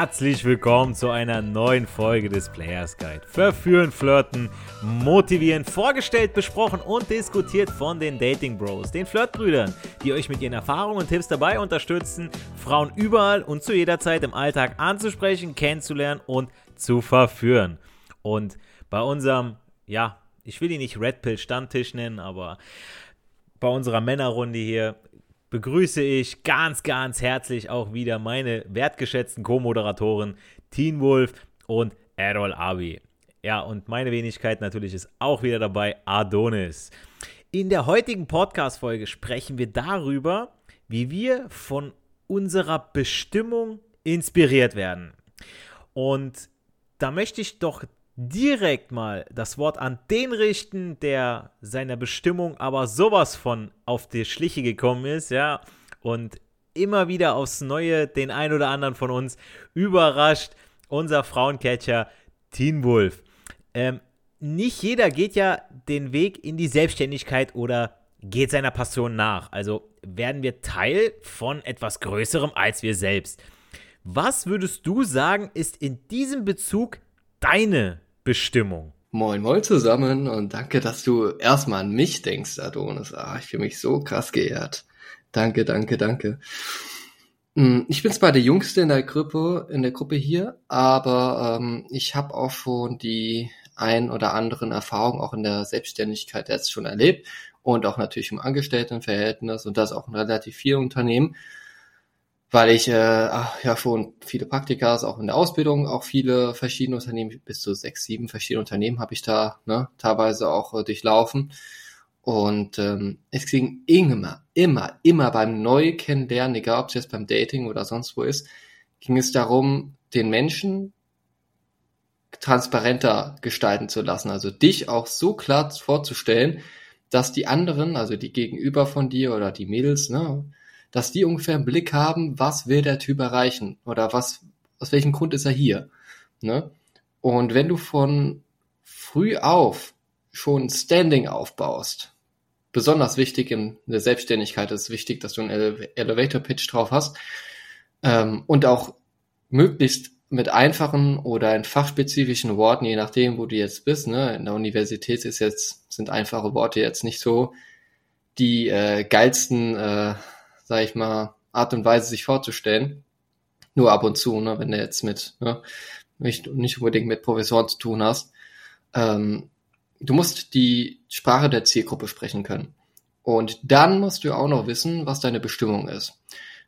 herzlich willkommen zu einer neuen Folge des Players Guide. Verführen, flirten, motivieren, vorgestellt, besprochen und diskutiert von den Dating Bros, den Flirtbrüdern, die euch mit ihren Erfahrungen und Tipps dabei unterstützen, Frauen überall und zu jeder Zeit im Alltag anzusprechen, kennenzulernen und zu verführen. Und bei unserem, ja, ich will ihn nicht Red Pill Stammtisch nennen, aber bei unserer Männerrunde hier begrüße ich ganz, ganz herzlich auch wieder meine wertgeschätzten Co-Moderatoren Teen Wolf und Errol Abi. Ja, und meine Wenigkeit natürlich ist auch wieder dabei, Adonis. In der heutigen Podcast-Folge sprechen wir darüber, wie wir von unserer Bestimmung inspiriert werden. Und da möchte ich doch direkt mal das Wort an den richten, der seiner Bestimmung aber sowas von auf die Schliche gekommen ist, ja, und immer wieder aufs Neue den ein oder anderen von uns überrascht, unser Frauencatcher Teen Wolf. Ähm, nicht jeder geht ja den Weg in die Selbstständigkeit oder geht seiner Passion nach. Also werden wir Teil von etwas Größerem als wir selbst. Was würdest du sagen, ist in diesem Bezug deine Bestimmung? Moin, moin zusammen und danke, dass du erstmal an mich denkst, Adonis. Ah, ich fühle mich so krass geehrt. Danke, danke, danke. Hm, ich bin zwar der Jüngste in der Gruppe, in der Gruppe hier, aber ähm, ich habe auch schon die ein oder anderen Erfahrungen auch in der Selbstständigkeit jetzt schon erlebt und auch natürlich im Angestelltenverhältnis und das auch in relativ vielen Unternehmen weil ich äh, ja schon viele Praktika, auch in der Ausbildung, auch viele verschiedene Unternehmen, bis zu sechs, sieben verschiedene Unternehmen habe ich da ne, teilweise auch äh, durchlaufen. Und ähm, es ging immer, immer, immer beim Neukennenlernen, egal ob es jetzt beim Dating oder sonst wo ist, ging es darum, den Menschen transparenter gestalten zu lassen. Also dich auch so klar vorzustellen, dass die anderen, also die Gegenüber von dir oder die Mädels, ne, dass die ungefähr einen Blick haben, was will der Typ erreichen oder was, aus welchem Grund ist er hier. Ne? Und wenn du von früh auf schon Standing aufbaust, besonders wichtig in der Selbstständigkeit ist wichtig, dass du einen Ele Elevator Pitch drauf hast ähm, und auch möglichst mit einfachen oder in fachspezifischen Worten, je nachdem, wo du jetzt bist. Ne? In der Universität ist jetzt sind einfache Worte jetzt nicht so die äh, geilsten äh, sag ich mal, Art und Weise sich vorzustellen. Nur ab und zu, ne, wenn du jetzt mit, ne, nicht, nicht unbedingt mit Professoren zu tun hast. Ähm, du musst die Sprache der Zielgruppe sprechen können. Und dann musst du auch noch wissen, was deine Bestimmung ist.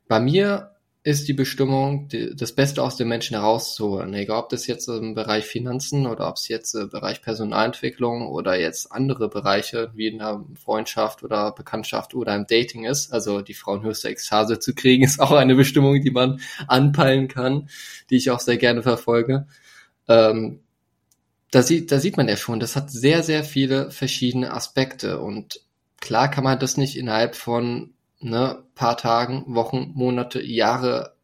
Bei mir ist die Bestimmung, die, das Beste aus den Menschen herauszuholen. Egal, ob das jetzt im Bereich Finanzen oder ob es jetzt im Bereich Personalentwicklung oder jetzt andere Bereiche wie in der Freundschaft oder Bekanntschaft oder im Dating ist. Also die Frauenhöchste Ekstase zu kriegen, ist auch eine Bestimmung, die man anpeilen kann, die ich auch sehr gerne verfolge. Ähm, da, sieht, da sieht man ja schon, das hat sehr, sehr viele verschiedene Aspekte und klar kann man das nicht innerhalb von ne, paar Tagen, Wochen, Monate, Jahre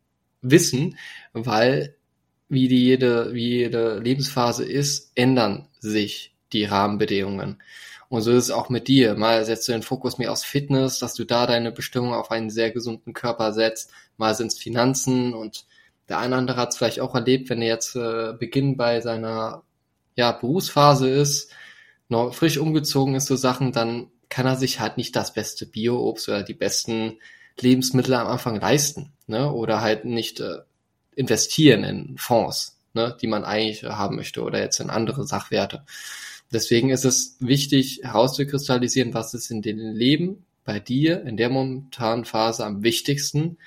wissen, weil wie die jede, wie jede Lebensphase ist, ändern sich die Rahmenbedingungen. Und so ist es auch mit dir. Mal setzt du den Fokus mehr aufs Fitness, dass du da deine Bestimmung auf einen sehr gesunden Körper setzt. Mal sind es Finanzen und der eine oder andere hat es vielleicht auch erlebt, wenn er jetzt äh, Beginn bei seiner ja, Berufsphase ist, noch frisch umgezogen ist, so Sachen, dann kann er sich halt nicht das beste Bio-Obst oder die besten Lebensmittel am Anfang leisten, ne? Oder halt nicht äh, investieren in Fonds, ne? die man eigentlich haben möchte oder jetzt in andere Sachwerte. Deswegen ist es wichtig herauszukristallisieren, was ist in dem Leben bei dir in der momentanen Phase am wichtigsten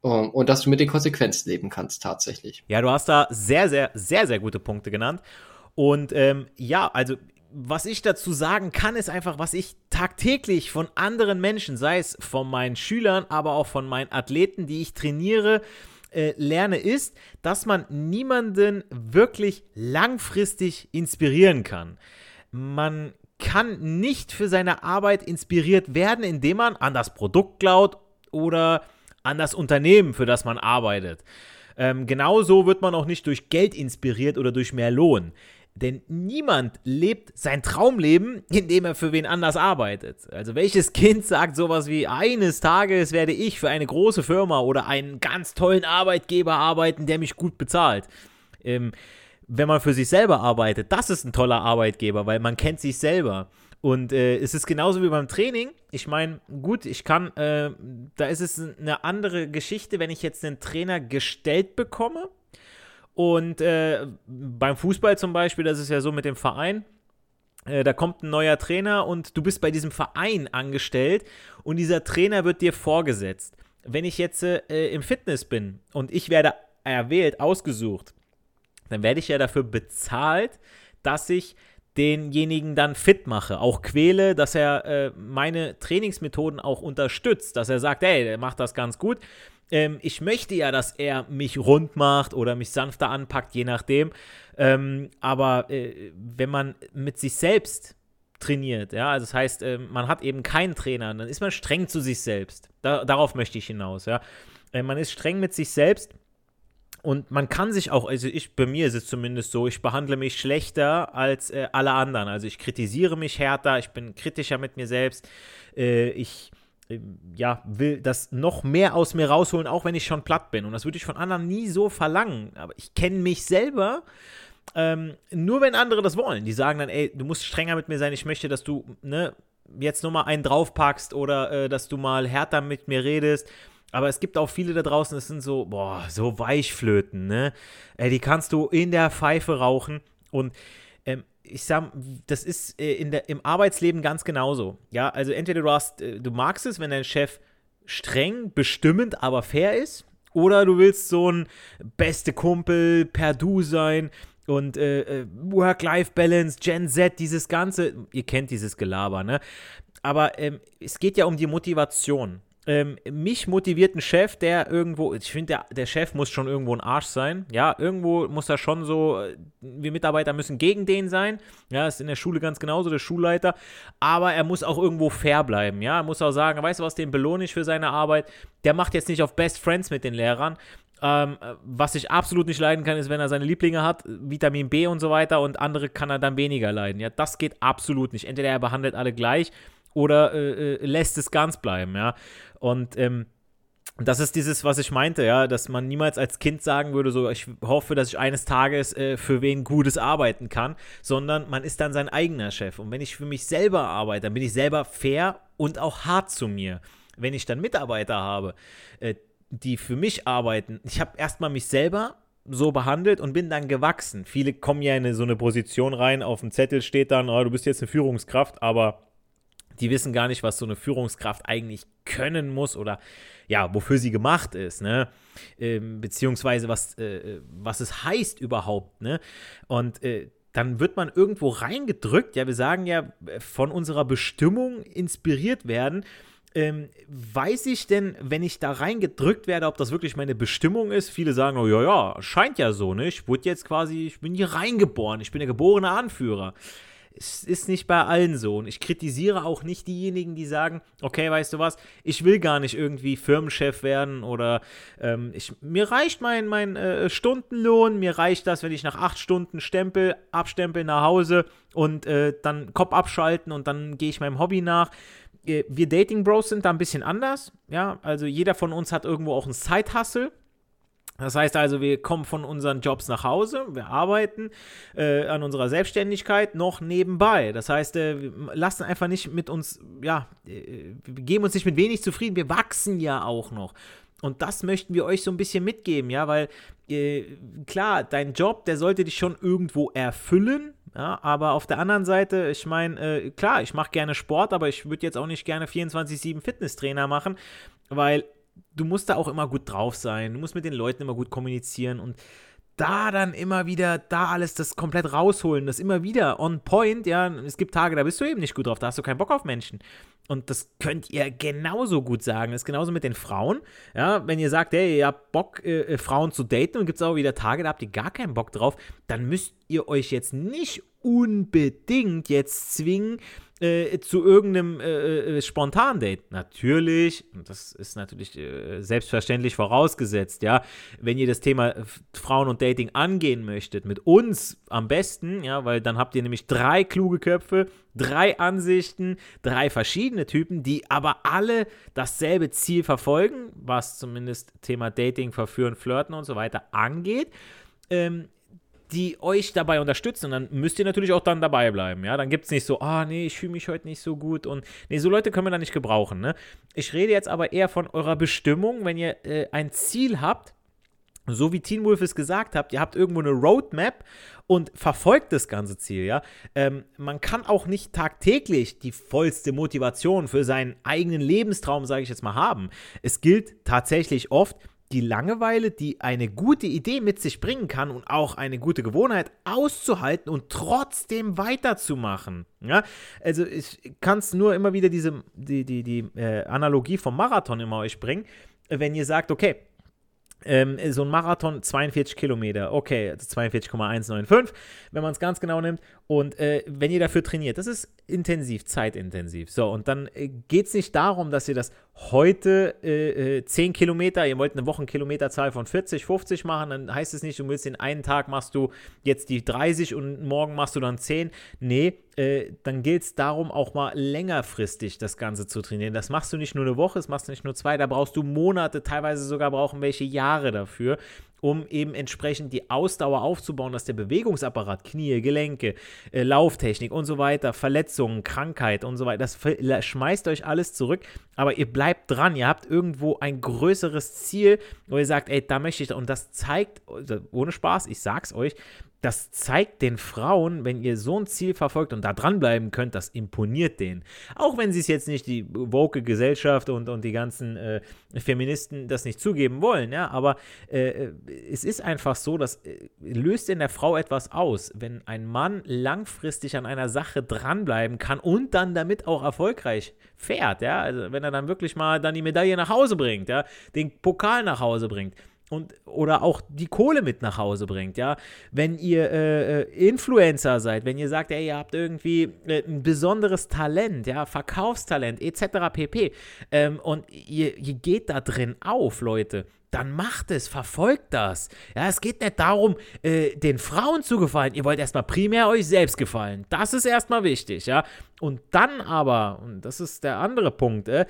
um, und dass du mit den Konsequenzen leben kannst tatsächlich. Ja, du hast da sehr, sehr, sehr, sehr gute Punkte genannt. Und ähm, ja, also was ich dazu sagen kann, ist einfach, was ich tagtäglich von anderen Menschen, sei es von meinen Schülern, aber auch von meinen Athleten, die ich trainiere, äh, lerne, ist, dass man niemanden wirklich langfristig inspirieren kann. Man kann nicht für seine Arbeit inspiriert werden, indem man an das Produkt glaubt oder an das Unternehmen, für das man arbeitet. Ähm, genauso wird man auch nicht durch Geld inspiriert oder durch mehr Lohn. Denn niemand lebt sein Traumleben, indem er für wen anders arbeitet. Also welches Kind sagt sowas wie, eines Tages werde ich für eine große Firma oder einen ganz tollen Arbeitgeber arbeiten, der mich gut bezahlt. Ähm, wenn man für sich selber arbeitet, das ist ein toller Arbeitgeber, weil man kennt sich selber. Und äh, es ist genauso wie beim Training. Ich meine, gut, ich kann, äh, da ist es eine andere Geschichte, wenn ich jetzt einen Trainer gestellt bekomme. Und äh, beim Fußball zum Beispiel, das ist ja so mit dem Verein, äh, da kommt ein neuer Trainer und du bist bei diesem Verein angestellt und dieser Trainer wird dir vorgesetzt. Wenn ich jetzt äh, im Fitness bin und ich werde erwählt, ausgesucht, dann werde ich ja dafür bezahlt, dass ich denjenigen dann fit mache, auch quäle, dass er äh, meine Trainingsmethoden auch unterstützt, dass er sagt, hey, der macht das ganz gut. Ähm, ich möchte ja, dass er mich rund macht oder mich sanfter anpackt, je nachdem. Ähm, aber äh, wenn man mit sich selbst trainiert, ja, also das heißt, äh, man hat eben keinen Trainer, dann ist man streng zu sich selbst. Da, darauf möchte ich hinaus, ja. Äh, man ist streng mit sich selbst und man kann sich auch, also ich, bei mir ist es zumindest so, ich behandle mich schlechter als äh, alle anderen. Also ich kritisiere mich härter, ich bin kritischer mit mir selbst. Äh, ich ja, will das noch mehr aus mir rausholen, auch wenn ich schon platt bin. Und das würde ich von anderen nie so verlangen. Aber ich kenne mich selber. Ähm, nur wenn andere das wollen. Die sagen dann, ey, du musst strenger mit mir sein, ich möchte, dass du ne, jetzt nur mal einen draufpackst oder äh, dass du mal härter mit mir redest. Aber es gibt auch viele da draußen, das sind so, boah, so Weichflöten, ne? Äh, die kannst du in der Pfeife rauchen und ähm, ich sag, das ist äh, in der, im Arbeitsleben ganz genauso. Ja, also entweder du hast, äh, du magst es, wenn dein Chef streng, bestimmend, aber fair ist, oder du willst so ein beste Kumpel per Du sein und äh, äh, Work-Life-Balance, Gen Z, dieses Ganze, ihr kennt dieses Gelaber, ne? Aber ähm, es geht ja um die Motivation ähm, mich motiviert ein Chef, der irgendwo, ich finde, der, der Chef muss schon irgendwo ein Arsch sein. Ja, irgendwo muss er schon so, äh, wir Mitarbeiter müssen gegen den sein. Ja, ist in der Schule ganz genauso, der Schulleiter. Aber er muss auch irgendwo fair bleiben. Ja, er muss auch sagen, weißt du was, den belohne ich für seine Arbeit. Der macht jetzt nicht auf Best Friends mit den Lehrern. Ähm, was ich absolut nicht leiden kann, ist, wenn er seine Lieblinge hat, Vitamin B und so weiter, und andere kann er dann weniger leiden. Ja, das geht absolut nicht. Entweder er behandelt alle gleich oder äh, äh, lässt es ganz bleiben, ja. Und ähm, das ist dieses, was ich meinte, ja, dass man niemals als Kind sagen würde, so, ich hoffe, dass ich eines Tages äh, für wen Gutes arbeiten kann, sondern man ist dann sein eigener Chef. Und wenn ich für mich selber arbeite, dann bin ich selber fair und auch hart zu mir. Wenn ich dann Mitarbeiter habe, äh, die für mich arbeiten, ich habe erstmal mich selber so behandelt und bin dann gewachsen. Viele kommen ja in so eine Position rein, auf dem Zettel steht dann, oh, du bist jetzt eine Führungskraft, aber die wissen gar nicht, was so eine Führungskraft eigentlich können muss oder ja, wofür sie gemacht ist, ne? Ähm, beziehungsweise was, äh, was es heißt überhaupt, ne? Und äh, dann wird man irgendwo reingedrückt, ja, wir sagen ja, von unserer Bestimmung inspiriert werden. Ähm, weiß ich denn, wenn ich da reingedrückt werde, ob das wirklich meine Bestimmung ist? Viele sagen, oh ja, ja, scheint ja so, ne? Ich wurde jetzt quasi, ich bin hier reingeboren, ich bin der geborene Anführer es ist nicht bei allen so. Und ich kritisiere auch nicht diejenigen, die sagen, okay, weißt du was, ich will gar nicht irgendwie Firmenchef werden oder ähm, ich, mir reicht mein, mein äh, Stundenlohn, mir reicht das, wenn ich nach acht Stunden stempel, abstempel nach Hause und äh, dann Kopf abschalten und dann gehe ich meinem Hobby nach äh, wir Dating Bros sind da ein bisschen anders. Ja, also jeder von uns hat irgendwo auch einen Side-Hustle. Das heißt also, wir kommen von unseren Jobs nach Hause, wir arbeiten äh, an unserer Selbstständigkeit noch nebenbei. Das heißt, äh, wir lassen einfach nicht mit uns, ja, äh, wir geben uns nicht mit wenig zufrieden, wir wachsen ja auch noch. Und das möchten wir euch so ein bisschen mitgeben, ja, weil äh, klar, dein Job, der sollte dich schon irgendwo erfüllen, ja, aber auf der anderen Seite, ich meine, äh, klar, ich mache gerne Sport, aber ich würde jetzt auch nicht gerne 24-7 Fitnesstrainer machen, weil du musst da auch immer gut drauf sein, du musst mit den Leuten immer gut kommunizieren und da dann immer wieder, da alles das komplett rausholen, das immer wieder on point, ja, es gibt Tage, da bist du eben nicht gut drauf, da hast du keinen Bock auf Menschen. Und das könnt ihr genauso gut sagen. Das ist genauso mit den Frauen. Ja, wenn ihr sagt, hey, ihr habt Bock, äh, äh Frauen zu daten und gibt es auch wieder Tage, da habt ihr gar keinen Bock drauf, dann müsst ihr euch jetzt nicht unbedingt jetzt zwingen, äh, zu irgendeinem äh, äh, Spontan-Date. Natürlich, das ist natürlich äh, selbstverständlich vorausgesetzt, ja, wenn ihr das Thema Frauen und Dating angehen möchtet, mit uns am besten, ja, weil dann habt ihr nämlich drei kluge Köpfe, drei Ansichten, drei verschiedene Typen, die aber alle dasselbe Ziel verfolgen, was zumindest Thema Dating, Verführen, Flirten und so weiter angeht. Ähm, die euch dabei unterstützen. Und dann müsst ihr natürlich auch dann dabei bleiben. Ja, dann gibt es nicht so, ah, oh, nee, ich fühle mich heute nicht so gut. Und nee, so Leute können wir da nicht gebrauchen. Ne? Ich rede jetzt aber eher von eurer Bestimmung, wenn ihr äh, ein Ziel habt. So wie Teen Wolf es gesagt habt, ihr habt irgendwo eine Roadmap und verfolgt das ganze Ziel, ja. Ähm, man kann auch nicht tagtäglich die vollste Motivation für seinen eigenen Lebenstraum, sage ich jetzt mal, haben. Es gilt tatsächlich oft, die Langeweile, die eine gute Idee mit sich bringen kann und auch eine gute Gewohnheit auszuhalten und trotzdem weiterzumachen. Ja, also ich kann es nur immer wieder diese, die, die, die äh, Analogie vom Marathon immer euch bringen. Wenn ihr sagt, okay, ähm, so ein Marathon 42 Kilometer, okay, 42,195, wenn man es ganz genau nimmt. Und äh, wenn ihr dafür trainiert, das ist intensiv, zeitintensiv. So, und dann äh, geht es nicht darum, dass ihr das heute äh, 10 äh, Kilometer, ihr wollt eine Wochenkilometerzahl von 40, 50 machen, dann heißt es nicht, du willst den einen Tag machst du jetzt die 30 und morgen machst du dann 10. Nee, äh, dann gilt es darum, auch mal längerfristig das Ganze zu trainieren. Das machst du nicht nur eine Woche, das machst du nicht nur zwei, da brauchst du Monate, teilweise sogar brauchen welche Jahre dafür um eben entsprechend die Ausdauer aufzubauen, dass der Bewegungsapparat, Knie, Gelenke, äh, Lauftechnik und so weiter, Verletzungen, Krankheit und so weiter, das schmeißt euch alles zurück, aber ihr bleibt dran, ihr habt irgendwo ein größeres Ziel, wo ihr sagt, ey, da möchte ich, und das zeigt, ohne Spaß, ich sag's euch, das zeigt den Frauen, wenn ihr so ein Ziel verfolgt und da dranbleiben könnt, das imponiert denen. Auch wenn sie es jetzt nicht, die woke Gesellschaft und, und die ganzen äh, Feministen das nicht zugeben wollen, ja, aber äh, es ist einfach so, das äh, löst in der Frau etwas aus, wenn ein Mann langfristig an einer Sache dranbleiben kann und dann damit auch erfolgreich fährt, ja, also wenn er dann wirklich mal dann die Medaille nach Hause bringt, ja, den Pokal nach Hause bringt und oder auch die Kohle mit nach Hause bringt, ja. Wenn ihr äh, äh, Influencer seid, wenn ihr sagt, ey, ihr habt irgendwie äh, ein besonderes Talent, ja, Verkaufstalent etc. pp. Ähm, und ihr, ihr geht da drin auf, Leute, dann macht es, verfolgt das. Ja, es geht nicht darum, äh, den Frauen zu gefallen. Ihr wollt erstmal primär euch selbst gefallen. Das ist erstmal wichtig, ja. Und dann aber, und das ist der andere Punkt, äh,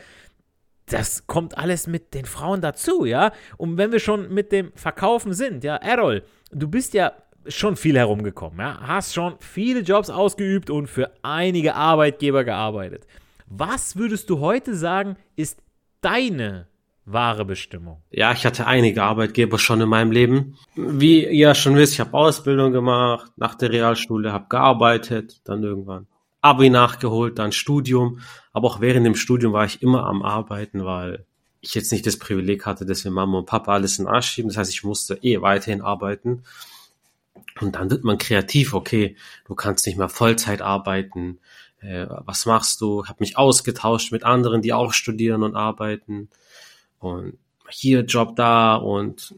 das kommt alles mit den Frauen dazu, ja. Und wenn wir schon mit dem Verkaufen sind, ja, Errol, du bist ja schon viel herumgekommen, ja, hast schon viele Jobs ausgeübt und für einige Arbeitgeber gearbeitet. Was würdest du heute sagen, ist deine wahre Bestimmung? Ja, ich hatte einige Arbeitgeber schon in meinem Leben. Wie ihr ja schon wisst, ich habe Ausbildung gemacht, nach der Realschule, habe gearbeitet, dann irgendwann Abi nachgeholt, dann Studium. Aber auch während dem Studium war ich immer am Arbeiten, weil ich jetzt nicht das Privileg hatte, dass wir Mama und Papa alles in den Arsch schieben. Das heißt, ich musste eh weiterhin arbeiten. Und dann wird man kreativ, okay, du kannst nicht mehr Vollzeit arbeiten. Äh, was machst du? Habe mich ausgetauscht mit anderen, die auch studieren und arbeiten. Und hier Job da und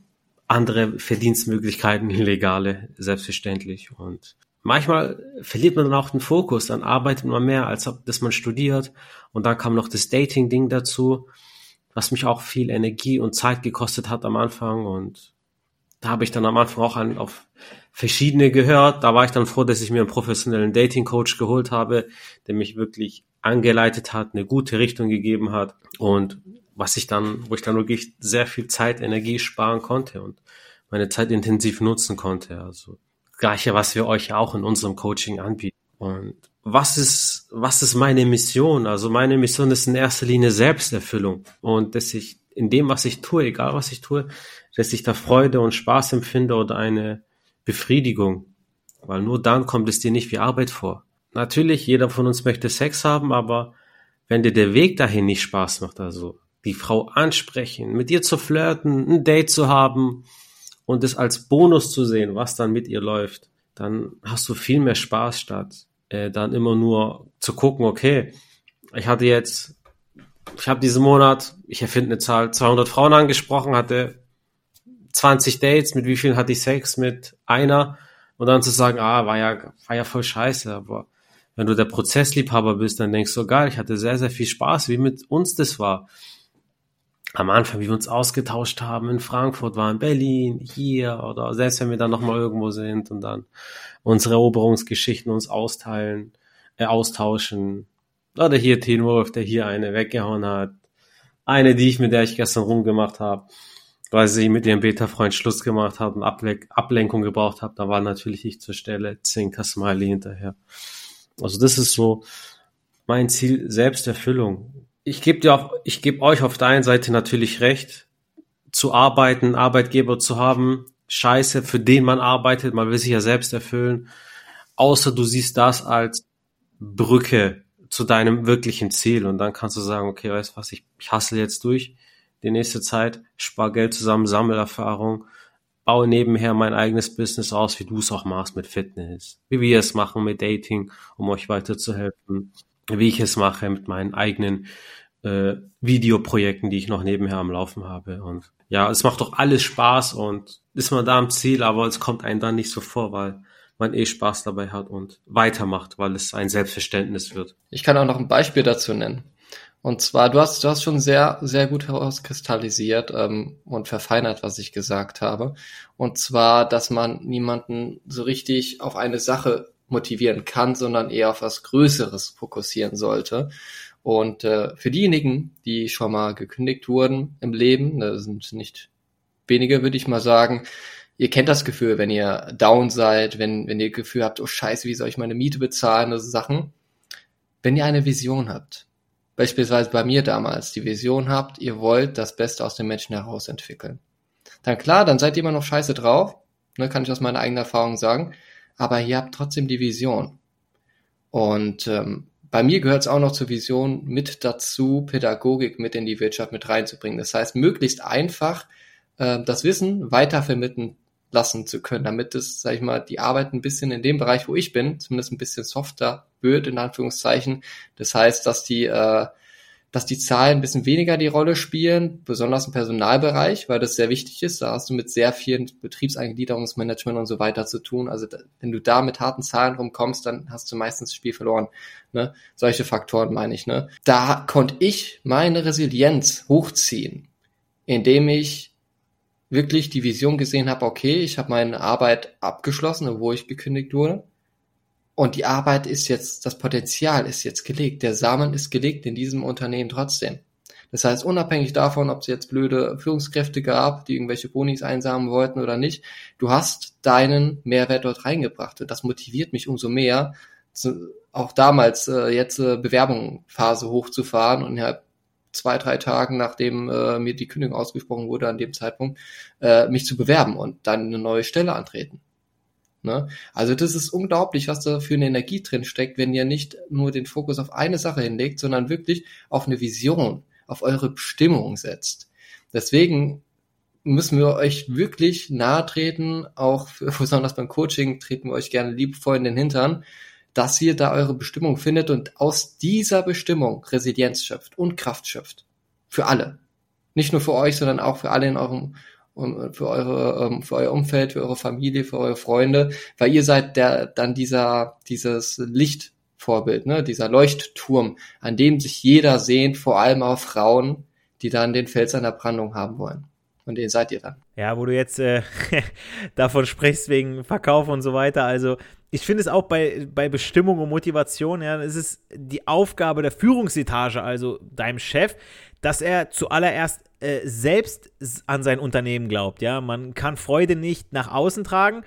andere Verdienstmöglichkeiten, illegale, selbstverständlich. Und manchmal verliert man dann auch den Fokus, dann arbeitet man mehr, als ob dass man studiert. Und dann kam noch das Dating-Ding dazu, was mich auch viel Energie und Zeit gekostet hat am Anfang. Und da habe ich dann am Anfang auch an, auf verschiedene gehört. Da war ich dann froh, dass ich mir einen professionellen Dating-Coach geholt habe, der mich wirklich angeleitet hat, eine gute Richtung gegeben hat und was ich dann, wo ich dann wirklich sehr viel Zeit, Energie sparen konnte und meine Zeit intensiv nutzen konnte. Also Gleiche, was wir euch auch in unserem Coaching anbieten. Und was ist, was ist meine Mission? Also meine Mission ist in erster Linie Selbsterfüllung und dass ich in dem, was ich tue, egal was ich tue, dass ich da Freude und Spaß empfinde oder eine Befriedigung. Weil nur dann kommt es dir nicht wie Arbeit vor. Natürlich, jeder von uns möchte Sex haben, aber wenn dir der Weg dahin nicht Spaß macht, also die Frau ansprechen, mit ihr zu flirten, ein Date zu haben, und es als Bonus zu sehen, was dann mit ihr läuft, dann hast du viel mehr Spaß statt äh, dann immer nur zu gucken, okay, ich hatte jetzt, ich habe diesen Monat, ich erfinde eine Zahl, 200 Frauen angesprochen, hatte 20 Dates, mit wie vielen hatte ich Sex? Mit einer Und dann zu sagen, ah, war ja, war ja voll scheiße, aber wenn du der Prozessliebhaber bist, dann denkst du, geil, ich hatte sehr, sehr viel Spaß, wie mit uns das war. Am Anfang, wie wir uns ausgetauscht haben in Frankfurt, war in Berlin, hier oder selbst wenn wir dann nochmal irgendwo sind und dann unsere Eroberungsgeschichten uns austeilen, äh, austauschen. Oder hier Teen Wolf, der hier eine weggehauen hat. Eine, die ich, mit der ich gestern rumgemacht habe, weil sie mit ihrem Beta-Freund Schluss gemacht hat und Able Ablenkung gebraucht hat, da war natürlich ich zur Stelle, Zinker Smiley hinterher. Also das ist so mein Ziel, Selbsterfüllung. Ich gebe dir auch, ich gebe euch auf der einen Seite natürlich recht, zu arbeiten, Arbeitgeber zu haben, scheiße, für den man arbeitet, man will sich ja selbst erfüllen, außer du siehst das als Brücke zu deinem wirklichen Ziel. Und dann kannst du sagen, okay, weißt was, ich, ich hassle jetzt durch die nächste Zeit, spar Geld zusammen, sammel Erfahrung, baue nebenher mein eigenes Business aus, wie du es auch machst mit Fitness, wie wir es machen mit Dating, um euch weiterzuhelfen, wie ich es mache mit meinen eigenen äh, Videoprojekten, die ich noch nebenher am Laufen habe. Und ja, es macht doch alles Spaß und ist man da am Ziel, aber es kommt einem dann nicht so vor, weil man eh Spaß dabei hat und weitermacht, weil es ein Selbstverständnis wird. Ich kann auch noch ein Beispiel dazu nennen. Und zwar, du hast, du hast schon sehr, sehr gut herauskristallisiert ähm, und verfeinert, was ich gesagt habe. Und zwar, dass man niemanden so richtig auf eine Sache motivieren kann, sondern eher auf was Größeres fokussieren sollte. Und äh, für diejenigen, die schon mal gekündigt wurden im Leben, das sind nicht wenige, würde ich mal sagen, ihr kennt das Gefühl, wenn ihr down seid, wenn, wenn ihr Gefühl habt, oh scheiße, wie soll ich meine Miete bezahlen, das Sachen. Wenn ihr eine Vision habt, beispielsweise bei mir damals die Vision habt, ihr wollt das Beste aus den Menschen heraus entwickeln. Dann klar, dann seid ihr immer noch scheiße drauf, ne, kann ich aus meiner eigenen Erfahrung sagen, aber ihr habt trotzdem die Vision. Und ähm, bei mir gehört es auch noch zur Vision mit dazu, Pädagogik mit in die Wirtschaft mit reinzubringen. Das heißt, möglichst einfach äh, das Wissen weiter vermitteln lassen zu können, damit es, sag ich mal, die Arbeit ein bisschen in dem Bereich, wo ich bin, zumindest ein bisschen softer wird, in Anführungszeichen. Das heißt, dass die, äh, dass die Zahlen ein bisschen weniger die Rolle spielen, besonders im Personalbereich, weil das sehr wichtig ist. Da hast du mit sehr vielen Betriebseingliederungsmanagement und so weiter zu tun. Also wenn du da mit harten Zahlen rumkommst, dann hast du meistens das Spiel verloren. Ne? Solche Faktoren meine ich. Ne? Da konnte ich meine Resilienz hochziehen, indem ich wirklich die Vision gesehen habe, okay, ich habe meine Arbeit abgeschlossen, obwohl ich gekündigt wurde. Und die Arbeit ist jetzt, das Potenzial ist jetzt gelegt. Der Samen ist gelegt in diesem Unternehmen trotzdem. Das heißt, unabhängig davon, ob es jetzt blöde Führungskräfte gab, die irgendwelche Bonis einsamen wollten oder nicht, du hast deinen Mehrwert dort reingebracht. Und das motiviert mich umso mehr, auch damals äh, jetzt äh, Bewerbungsphase hochzufahren und innerhalb zwei, drei Tagen, nachdem äh, mir die Kündigung ausgesprochen wurde, an dem Zeitpunkt, äh, mich zu bewerben und dann eine neue Stelle antreten. Ne? Also das ist unglaublich, was da für eine Energie drin steckt, wenn ihr nicht nur den Fokus auf eine Sache hinlegt, sondern wirklich auf eine Vision, auf eure Bestimmung setzt. Deswegen müssen wir euch wirklich nahe treten, auch für, besonders beim Coaching treten wir euch gerne liebevoll in den Hintern, dass ihr da eure Bestimmung findet und aus dieser Bestimmung Resilienz schöpft und Kraft schöpft. Für alle. Nicht nur für euch, sondern auch für alle in eurem für eure ähm, für euer Umfeld, für eure Familie, für eure Freunde, weil ihr seid der dann dieser dieses Lichtvorbild, ne, dieser Leuchtturm, an dem sich jeder sehnt, vor allem auch Frauen, die dann den Fels einer Brandung haben wollen. Und den seid ihr dann. Ja, wo du jetzt äh, davon sprichst wegen Verkauf und so weiter. Also ich finde es auch bei, bei Bestimmung und Motivation, ja, es ist die Aufgabe der Führungsetage, also deinem Chef, dass er zuallererst äh, selbst an sein Unternehmen glaubt. Ja, man kann Freude nicht nach außen tragen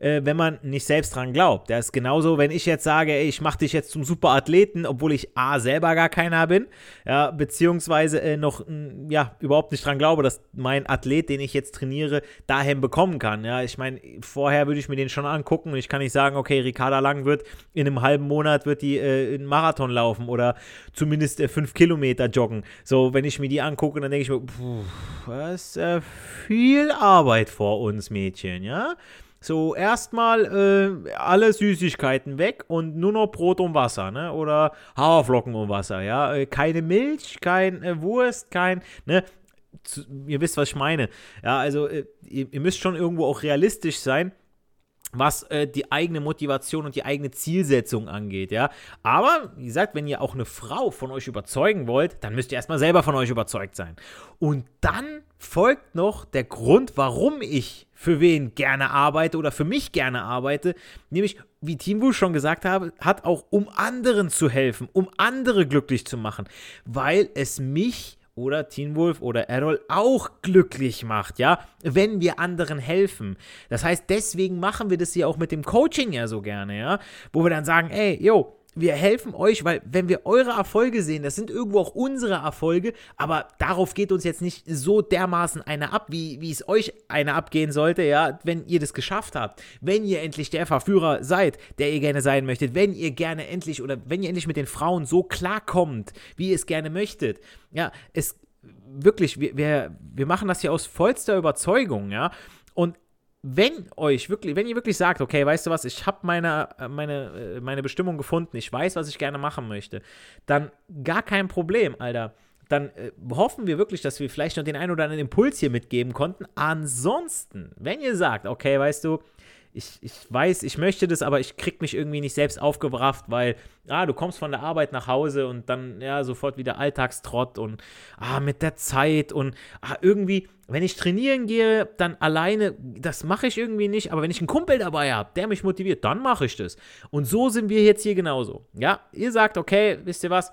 äh, wenn man nicht selbst dran glaubt. Das ist genauso, wenn ich jetzt sage, ey, ich mache dich jetzt zum Superathleten, obwohl ich A, selber gar keiner bin, ja, beziehungsweise äh, noch, mh, ja, überhaupt nicht dran glaube, dass mein Athlet, den ich jetzt trainiere, dahin bekommen kann. Ja, ich meine, vorher würde ich mir den schon angucken und ich kann nicht sagen, okay, Ricarda Lang wird in einem halben Monat wird die äh, einen Marathon laufen oder zumindest äh, fünf Kilometer joggen. So, wenn ich mir die angucke, dann denke ich mir, puh, das ist äh, viel Arbeit vor uns Mädchen, ja. So, erstmal äh, alle Süßigkeiten weg und nur noch Brot und Wasser, ne? Oder Haferflocken und Wasser, ja? Äh, keine Milch, kein äh, Wurst, kein, ne? Zu, ihr wisst, was ich meine. Ja, also äh, ihr, ihr müsst schon irgendwo auch realistisch sein was äh, die eigene Motivation und die eigene Zielsetzung angeht, ja. Aber, wie gesagt, wenn ihr auch eine Frau von euch überzeugen wollt, dann müsst ihr erstmal selber von euch überzeugt sein. Und dann folgt noch der Grund, warum ich für wen gerne arbeite oder für mich gerne arbeite, nämlich, wie Team Wolf schon gesagt habe, hat auch um anderen zu helfen, um andere glücklich zu machen, weil es mich oder Teen Wolf oder Errol auch glücklich macht, ja, wenn wir anderen helfen. Das heißt, deswegen machen wir das ja auch mit dem Coaching ja so gerne, ja, wo wir dann sagen, ey, yo, wir helfen euch, weil wenn wir eure Erfolge sehen, das sind irgendwo auch unsere Erfolge, aber darauf geht uns jetzt nicht so dermaßen eine ab, wie, wie es euch eine abgehen sollte, ja, wenn ihr das geschafft habt. Wenn ihr endlich der Verführer seid, der ihr gerne sein möchtet, wenn ihr gerne endlich oder wenn ihr endlich mit den Frauen so klarkommt, wie ihr es gerne möchtet. Ja, es wirklich, wir, wir, wir machen das hier aus vollster Überzeugung, ja. Wenn euch wirklich, wenn ihr wirklich sagt, okay, weißt du was, ich habe meine, äh, meine, äh, meine Bestimmung gefunden, ich weiß, was ich gerne machen möchte, dann gar kein Problem, Alter. Dann äh, hoffen wir wirklich, dass wir vielleicht noch den einen oder anderen Impuls hier mitgeben konnten. Ansonsten, wenn ihr sagt, okay, weißt du, ich, ich weiß, ich möchte das, aber ich krieg mich irgendwie nicht selbst aufgebracht, weil, ah, du kommst von der Arbeit nach Hause und dann, ja, sofort wieder Alltagstrott und, ah, mit der Zeit und, ah, irgendwie, wenn ich trainieren gehe, dann alleine, das mache ich irgendwie nicht, aber wenn ich einen Kumpel dabei habe, der mich motiviert, dann mache ich das. Und so sind wir jetzt hier genauso. Ja, ihr sagt, okay, wisst ihr was,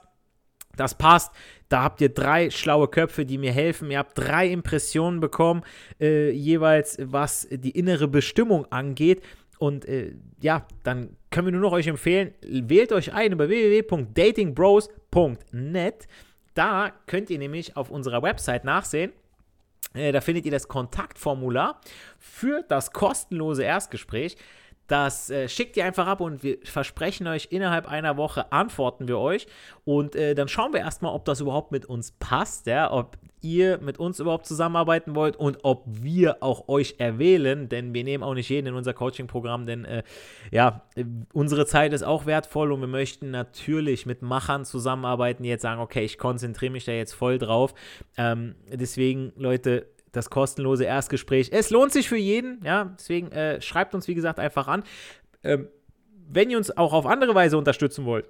das passt. Da habt ihr drei schlaue Köpfe, die mir helfen. Ihr habt drei Impressionen bekommen, äh, jeweils was die innere Bestimmung angeht. Und äh, ja, dann können wir nur noch euch empfehlen, wählt euch ein über www.datingbros.net. Da könnt ihr nämlich auf unserer Website nachsehen. Äh, da findet ihr das Kontaktformular für das kostenlose Erstgespräch. Das äh, schickt ihr einfach ab und wir versprechen euch, innerhalb einer Woche antworten wir euch. Und äh, dann schauen wir erstmal, ob das überhaupt mit uns passt, ja, ob ihr mit uns überhaupt zusammenarbeiten wollt und ob wir auch euch erwählen, denn wir nehmen auch nicht jeden in unser Coaching-Programm, denn äh, ja, unsere Zeit ist auch wertvoll und wir möchten natürlich mit Machern zusammenarbeiten, die jetzt sagen, okay, ich konzentriere mich da jetzt voll drauf. Ähm, deswegen, Leute, das kostenlose Erstgespräch. Es lohnt sich für jeden, ja, deswegen äh, schreibt uns, wie gesagt, einfach an. Ähm, wenn ihr uns auch auf andere Weise unterstützen wollt,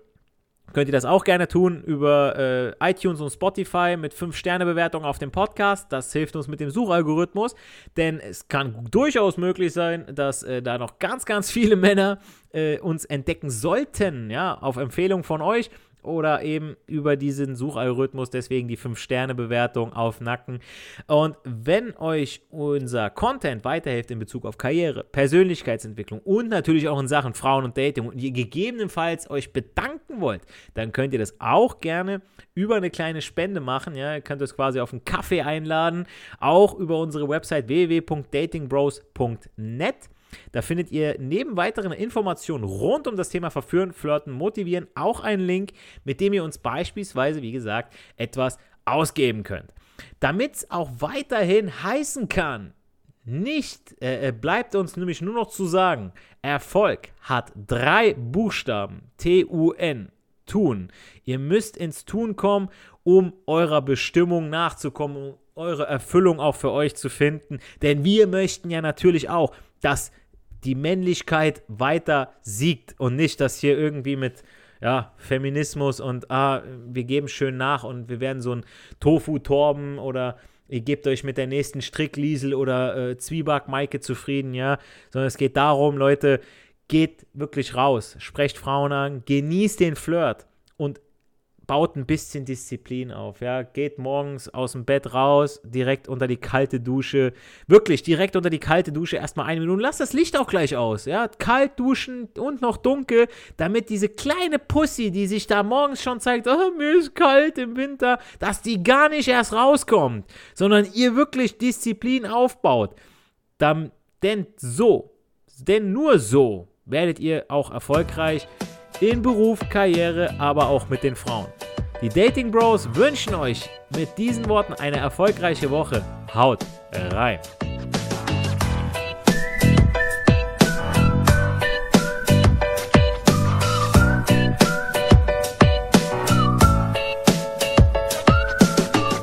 könnt ihr das auch gerne tun über äh, iTunes und Spotify mit 5-Sterne-Bewertungen auf dem Podcast. Das hilft uns mit dem Suchalgorithmus, denn es kann durchaus möglich sein, dass äh, da noch ganz, ganz viele Männer äh, uns entdecken sollten, ja, auf Empfehlung von euch oder eben über diesen Suchalgorithmus, deswegen die 5-Sterne-Bewertung auf Nacken. Und wenn euch unser Content weiterhilft in Bezug auf Karriere, Persönlichkeitsentwicklung und natürlich auch in Sachen Frauen und Dating und ihr gegebenenfalls euch bedanken wollt, dann könnt ihr das auch gerne über eine kleine Spende machen. Ja, ihr könnt es quasi auf einen Kaffee einladen, auch über unsere Website www.datingbros.net. Da findet ihr neben weiteren Informationen rund um das Thema Verführen, Flirten, Motivieren auch einen Link, mit dem ihr uns beispielsweise, wie gesagt, etwas ausgeben könnt. Damit es auch weiterhin heißen kann, nicht, äh, äh, bleibt uns nämlich nur noch zu sagen, Erfolg hat drei Buchstaben, T-U-N, tun. Ihr müsst ins Tun kommen, um eurer Bestimmung nachzukommen, eure Erfüllung auch für euch zu finden. Denn wir möchten ja natürlich auch, dass die Männlichkeit weiter siegt und nicht, dass hier irgendwie mit ja, Feminismus und ah, wir geben schön nach und wir werden so ein Tofu-Torben oder ihr gebt euch mit der nächsten Strickliesel oder äh, Zwieback-Maike zufrieden, ja, sondern es geht darum, Leute, geht wirklich raus, sprecht Frauen an, genießt den Flirt baut ein bisschen Disziplin auf, ja, geht morgens aus dem Bett raus, direkt unter die kalte Dusche, wirklich direkt unter die kalte Dusche erstmal eine Minute, lasst das Licht auch gleich aus, ja, kalt duschen und noch dunkel, damit diese kleine Pussy, die sich da morgens schon zeigt, oh, mir ist kalt im Winter, dass die gar nicht erst rauskommt, sondern ihr wirklich Disziplin aufbaut, dann, denn so, denn nur so werdet ihr auch erfolgreich in Beruf, Karriere, aber auch mit den Frauen. Die Dating Bros wünschen euch mit diesen Worten eine erfolgreiche Woche. Haut rein!